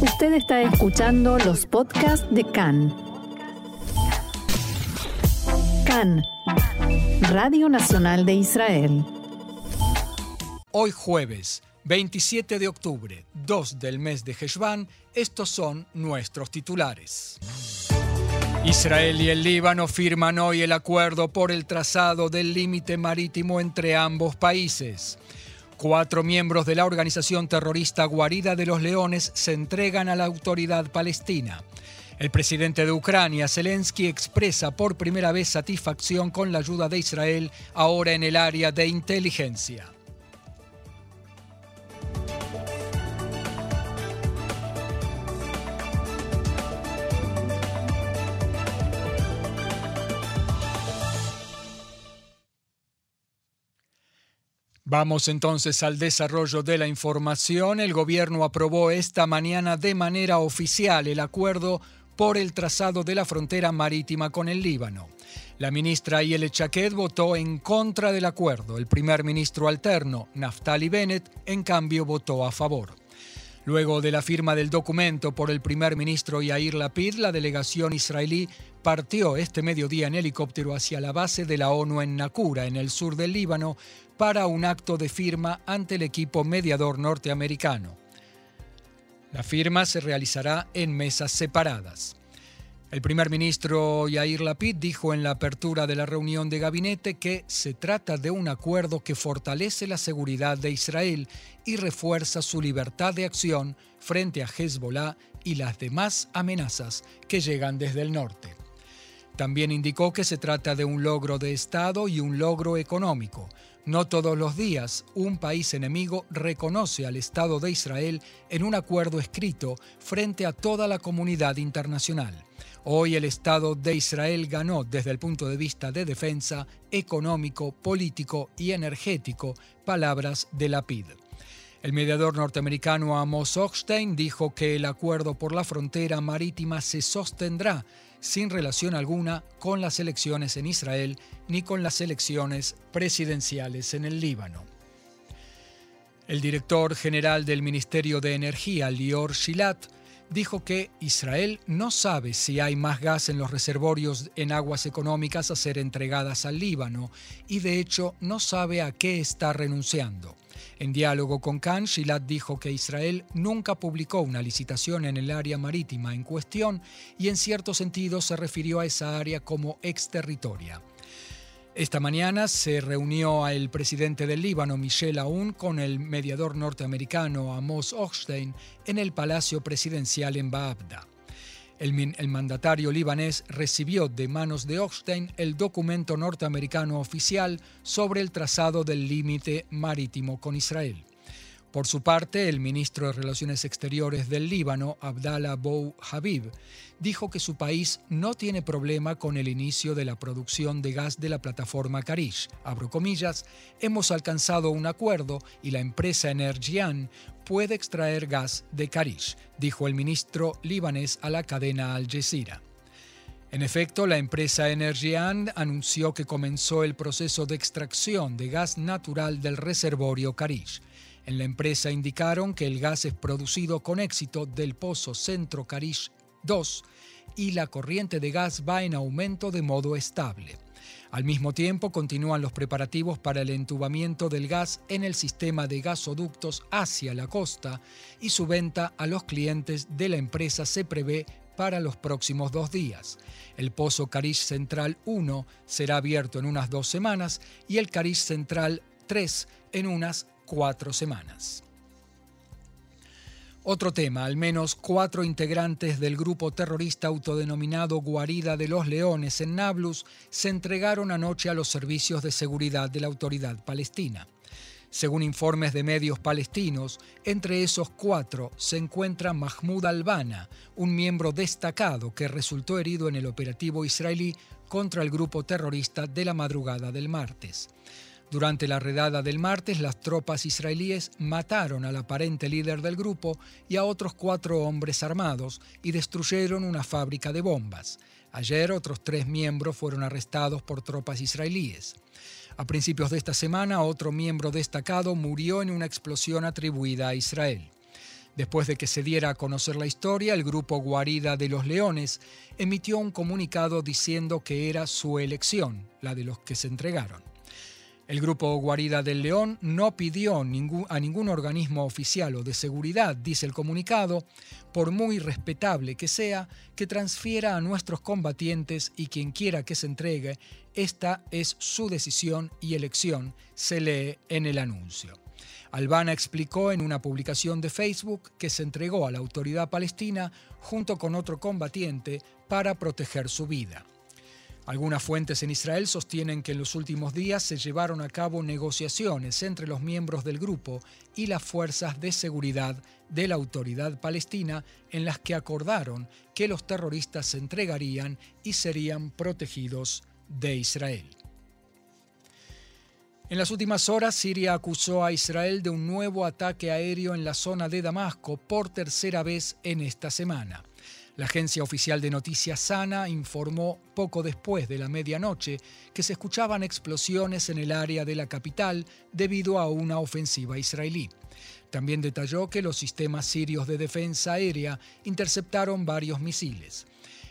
Usted está escuchando los podcasts de CAN. CAN, Radio Nacional de Israel. Hoy jueves, 27 de octubre, 2 del mes de Heshvan, estos son nuestros titulares. Israel y el Líbano firman hoy el acuerdo por el trazado del límite marítimo entre ambos países. Cuatro miembros de la organización terrorista Guarida de los Leones se entregan a la autoridad palestina. El presidente de Ucrania, Zelensky, expresa por primera vez satisfacción con la ayuda de Israel ahora en el área de inteligencia. Vamos entonces al desarrollo de la información. El gobierno aprobó esta mañana de manera oficial el acuerdo por el trazado de la frontera marítima con el Líbano. La ministra Yele Chaquet votó en contra del acuerdo. El primer ministro alterno, Naftali Bennett, en cambio votó a favor. Luego de la firma del documento por el primer ministro Yair Lapid, la delegación israelí partió este mediodía en helicóptero hacia la base de la ONU en Nakura, en el sur del Líbano, para un acto de firma ante el equipo mediador norteamericano. La firma se realizará en mesas separadas. El primer ministro Yair Lapid dijo en la apertura de la reunión de gabinete que se trata de un acuerdo que fortalece la seguridad de Israel y refuerza su libertad de acción frente a Hezbollah y las demás amenazas que llegan desde el norte. También indicó que se trata de un logro de Estado y un logro económico, no todos los días un país enemigo reconoce al Estado de Israel en un acuerdo escrito frente a toda la comunidad internacional. Hoy el Estado de Israel ganó desde el punto de vista de defensa, económico, político y energético, palabras de la PID. El mediador norteamericano Amos Hochstein dijo que el acuerdo por la frontera marítima se sostendrá sin relación alguna con las elecciones en Israel ni con las elecciones presidenciales en el Líbano. El director general del Ministerio de Energía, Lior Shilat, dijo que Israel no sabe si hay más gas en los reservorios en aguas económicas a ser entregadas al Líbano y de hecho no sabe a qué está renunciando. En diálogo con Khan, Shilat dijo que Israel nunca publicó una licitación en el área marítima en cuestión y en cierto sentido se refirió a esa área como exterritoria. Esta mañana se reunió el presidente del Líbano, Michel Aoun, con el mediador norteamericano Amos Hochstein en el Palacio Presidencial en Baabda. El, mandatario libanés recibió de manos de Hochstein el documento norteamericano oficial sobre el trazado del límite marítimo con Israel. Por su parte, el ministro de Relaciones Exteriores del Líbano, Abdallah Bou Habib, dijo que su país no tiene problema con el inicio de la producción de gas de la plataforma Karish. Abro comillas, hemos alcanzado un acuerdo y la empresa Energian puede extraer gas de Karish, dijo el ministro libanés a la cadena Al Jazeera. En efecto, la empresa Energian anunció que comenzó el proceso de extracción de gas natural del reservorio Karish. En la empresa indicaron que el gas es producido con éxito del pozo Centro Karish 2 y la corriente de gas va en aumento de modo estable. Al mismo tiempo, continúan los preparativos para el entubamiento del gas en el sistema de gasoductos hacia la costa y su venta a los clientes de la empresa se prevé para los próximos dos días. El pozo Karish Central 1 será abierto en unas dos semanas y el Karish Central 3 en unas cuatro semanas. Otro tema, al menos cuatro integrantes del grupo terrorista autodenominado Guarida de los Leones en Nablus se entregaron anoche a los servicios de seguridad de la autoridad palestina. Según informes de medios palestinos, entre esos cuatro se encuentra Mahmoud Albana, un miembro destacado que resultó herido en el operativo israelí contra el grupo terrorista de la madrugada del martes. Durante la redada del martes, las tropas israelíes mataron al aparente líder del grupo y a otros cuatro hombres armados y destruyeron una fábrica de bombas. Ayer otros tres miembros fueron arrestados por tropas israelíes. A principios de esta semana, otro miembro destacado murió en una explosión atribuida a Israel. Después de que se diera a conocer la historia, el grupo Guarida de los Leones emitió un comunicado diciendo que era su elección, la de los que se entregaron. El grupo Guarida del León no pidió a ningún organismo oficial o de seguridad, dice el comunicado, por muy respetable que sea, que transfiera a nuestros combatientes y quien quiera que se entregue, esta es su decisión y elección, se lee en el anuncio. Albana explicó en una publicación de Facebook que se entregó a la autoridad palestina junto con otro combatiente para proteger su vida. Algunas fuentes en Israel sostienen que en los últimos días se llevaron a cabo negociaciones entre los miembros del grupo y las fuerzas de seguridad de la autoridad palestina en las que acordaron que los terroristas se entregarían y serían protegidos de Israel. En las últimas horas, Siria acusó a Israel de un nuevo ataque aéreo en la zona de Damasco por tercera vez en esta semana. La agencia oficial de noticias Sana informó poco después de la medianoche que se escuchaban explosiones en el área de la capital debido a una ofensiva israelí. También detalló que los sistemas sirios de defensa aérea interceptaron varios misiles.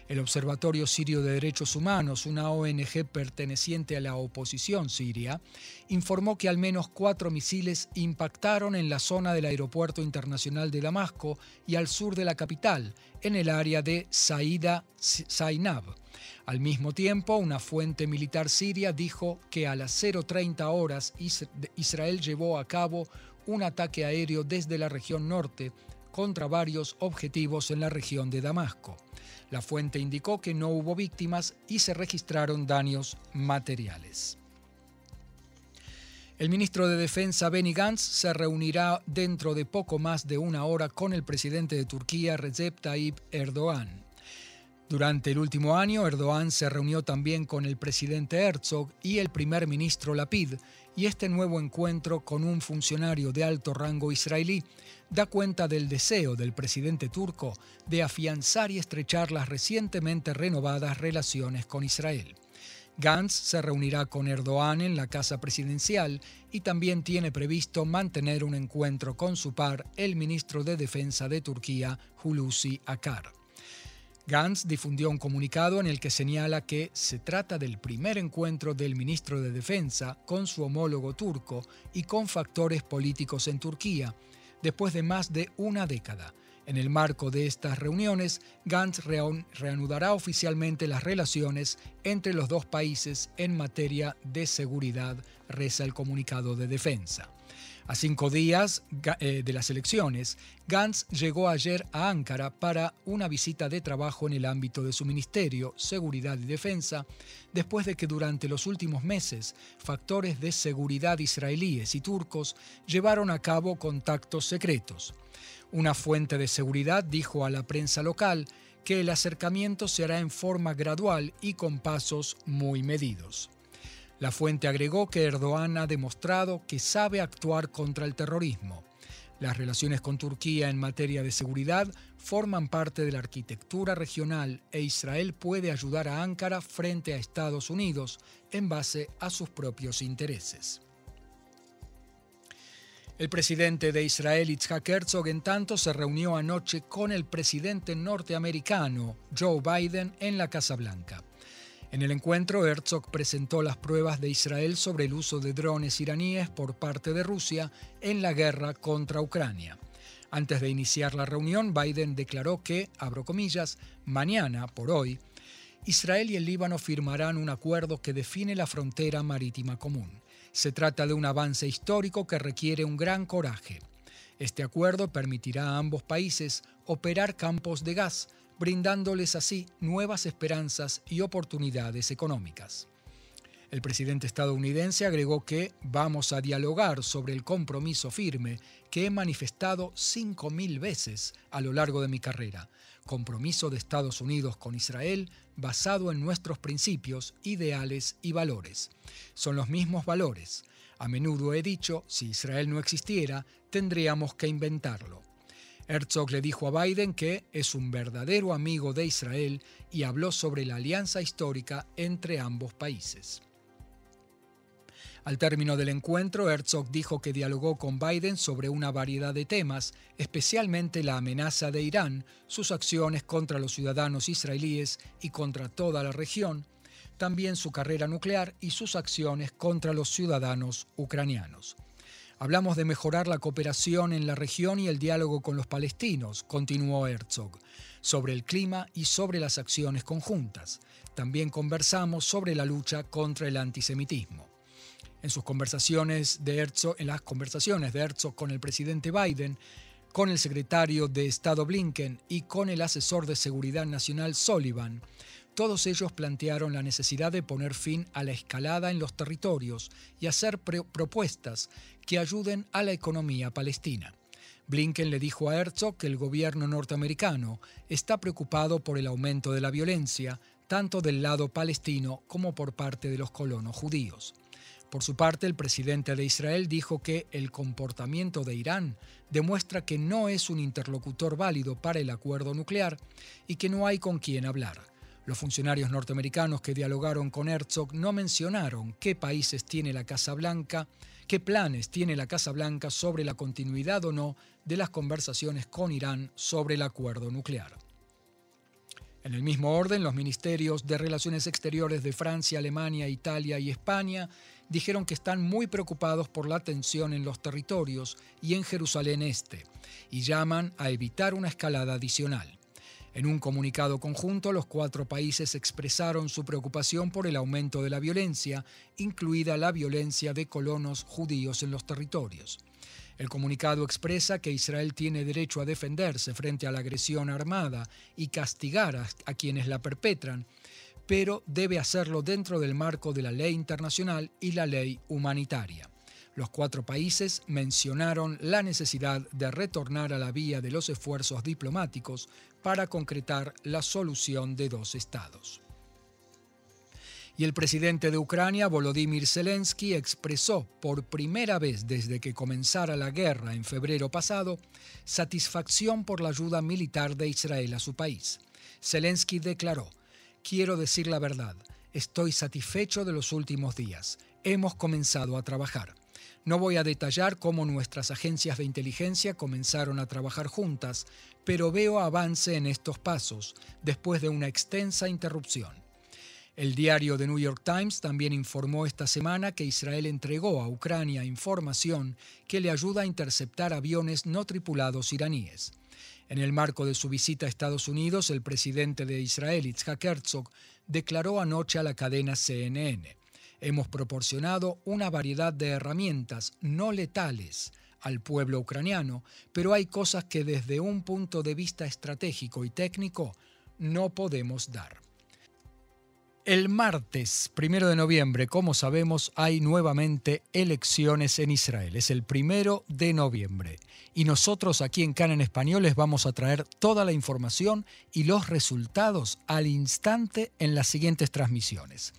El Observatorio Sirio de Derechos Humanos, una ONG perteneciente a la oposición siria, informó que al menos cuatro misiles impactaron en la zona del Aeropuerto Internacional de Damasco y al sur de la capital, en el área de Saida Zainab. Al mismo tiempo, una fuente militar siria dijo que a las 0.30 horas Israel llevó a cabo un ataque aéreo desde la región norte contra varios objetivos en la región de Damasco. La fuente indicó que no hubo víctimas y se registraron daños materiales. El ministro de Defensa Benny Gantz se reunirá dentro de poco más de una hora con el presidente de Turquía Recep Tayyip Erdogan. Durante el último año, Erdogan se reunió también con el presidente Herzog y el primer ministro Lapid, y este nuevo encuentro con un funcionario de alto rango israelí da cuenta del deseo del presidente turco de afianzar y estrechar las recientemente renovadas relaciones con Israel. Gantz se reunirá con Erdogan en la casa presidencial y también tiene previsto mantener un encuentro con su par, el ministro de Defensa de Turquía, Hulusi Akar. Gantz difundió un comunicado en el que señala que se trata del primer encuentro del ministro de Defensa con su homólogo turco y con factores políticos en Turquía, después de más de una década. En el marco de estas reuniones, Gantz reanudará oficialmente las relaciones entre los dos países en materia de seguridad, reza el comunicado de defensa. A cinco días eh, de las elecciones, Gantz llegó ayer a Ankara para una visita de trabajo en el ámbito de su ministerio, Seguridad y Defensa, después de que durante los últimos meses factores de seguridad israelíes y turcos llevaron a cabo contactos secretos. Una fuente de seguridad dijo a la prensa local que el acercamiento se hará en forma gradual y con pasos muy medidos. La fuente agregó que Erdogan ha demostrado que sabe actuar contra el terrorismo. Las relaciones con Turquía en materia de seguridad forman parte de la arquitectura regional e Israel puede ayudar a Ankara frente a Estados Unidos en base a sus propios intereses. El presidente de Israel, Itzhak Herzog, en tanto, se reunió anoche con el presidente norteamericano, Joe Biden, en la Casa Blanca. En el encuentro, Herzog presentó las pruebas de Israel sobre el uso de drones iraníes por parte de Rusia en la guerra contra Ucrania. Antes de iniciar la reunión, Biden declaró que, abro comillas, mañana, por hoy, Israel y el Líbano firmarán un acuerdo que define la frontera marítima común. Se trata de un avance histórico que requiere un gran coraje. Este acuerdo permitirá a ambos países operar campos de gas, brindándoles así nuevas esperanzas y oportunidades económicas. El presidente estadounidense agregó que vamos a dialogar sobre el compromiso firme que he manifestado 5.000 veces a lo largo de mi carrera, compromiso de Estados Unidos con Israel basado en nuestros principios, ideales y valores. Son los mismos valores. A menudo he dicho, si Israel no existiera, tendríamos que inventarlo. Herzog le dijo a Biden que es un verdadero amigo de Israel y habló sobre la alianza histórica entre ambos países. Al término del encuentro, Herzog dijo que dialogó con Biden sobre una variedad de temas, especialmente la amenaza de Irán, sus acciones contra los ciudadanos israelíes y contra toda la región, también su carrera nuclear y sus acciones contra los ciudadanos ucranianos. Hablamos de mejorar la cooperación en la región y el diálogo con los palestinos, continuó Herzog, sobre el clima y sobre las acciones conjuntas. También conversamos sobre la lucha contra el antisemitismo. En sus conversaciones de Herzog, en las conversaciones de Herzog con el presidente Biden, con el secretario de Estado Blinken y con el asesor de Seguridad Nacional Sullivan, todos ellos plantearon la necesidad de poner fin a la escalada en los territorios y hacer propuestas que ayuden a la economía palestina. Blinken le dijo a Herzog que el gobierno norteamericano está preocupado por el aumento de la violencia, tanto del lado palestino como por parte de los colonos judíos. Por su parte, el presidente de Israel dijo que el comportamiento de Irán demuestra que no es un interlocutor válido para el acuerdo nuclear y que no hay con quién hablar. Los funcionarios norteamericanos que dialogaron con Herzog no mencionaron qué países tiene la Casa Blanca, qué planes tiene la Casa Blanca sobre la continuidad o no de las conversaciones con Irán sobre el acuerdo nuclear. En el mismo orden, los ministerios de Relaciones Exteriores de Francia, Alemania, Italia y España dijeron que están muy preocupados por la tensión en los territorios y en Jerusalén Este, y llaman a evitar una escalada adicional. En un comunicado conjunto, los cuatro países expresaron su preocupación por el aumento de la violencia, incluida la violencia de colonos judíos en los territorios. El comunicado expresa que Israel tiene derecho a defenderse frente a la agresión armada y castigar a, quienes la perpetran, pero debe hacerlo dentro del marco de la ley internacional y la ley humanitaria. Los cuatro países mencionaron la necesidad de retornar a la vía de los esfuerzos diplomáticos para concretar la solución de dos estados. Y el presidente de Ucrania, Volodymyr Zelensky, expresó por primera vez desde que comenzara la guerra en febrero pasado satisfacción por la ayuda militar de Israel a su país. Zelensky declaró, quiero decir la verdad, estoy satisfecho de los últimos días. Hemos comenzado a trabajar. No voy a detallar cómo nuestras agencias de inteligencia comenzaron a trabajar juntas, pero veo avance en estos pasos, después de una extensa interrupción. El diario The New York Times también informó esta semana que Israel entregó a Ucrania información que le ayuda a interceptar aviones no tripulados iraníes. En el marco de su visita a Estados Unidos, el presidente de Israel, Itzhak Herzog, declaró anoche a la cadena CNN. Hemos proporcionado una variedad de herramientas no letales al pueblo ucraniano, pero hay cosas que desde un punto de vista estratégico y técnico no podemos dar. El martes, primero de noviembre, como sabemos, hay nuevamente elecciones en Israel. Es el primero de noviembre. Y nosotros aquí en Can en Español les vamos a traer toda la información y los resultados al instante en las siguientes transmisiones.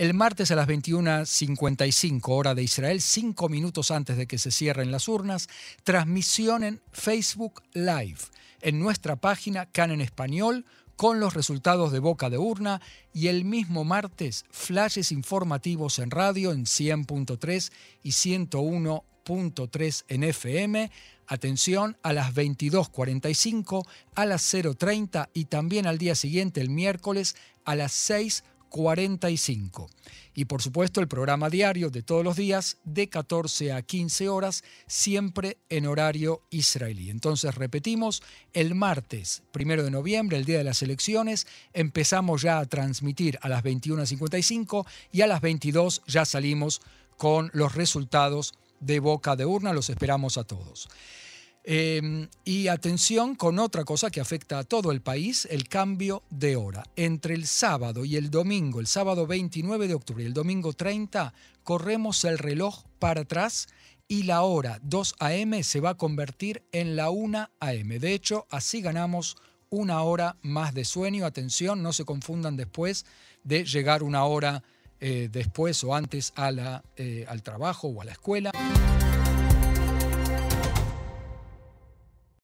El martes a las 21.55 hora de Israel, cinco minutos antes de que se cierren las urnas, transmisión en Facebook Live, en nuestra página Can en Español con los resultados de boca de urna y el mismo martes flashes informativos en radio en 100.3 y 101.3 en FM. Atención a las 22.45, a las 0.30 y también al día siguiente, el miércoles, a las 6 45. Y por supuesto el programa diario de todos los días de 14 a 15 horas, siempre en horario israelí. Entonces repetimos, el martes, primero de noviembre, el día de las elecciones, empezamos ya a transmitir a las 21.55 y a las 22 ya salimos con los resultados de boca de urna. Los esperamos a todos. Em, y atención con otra cosa que afecta a todo el país, el cambio de hora. Entre el sábado y el domingo, el sábado 29 de octubre y el domingo 30, corremos el reloj para atrás y la hora 2 a.m. se va a convertir en la 1 a.m. De hecho, así ganamos una hora más de sueño. Atención, no se confundan después de llegar una hora eh, después o antes a la, eh, al trabajo o a la escuela.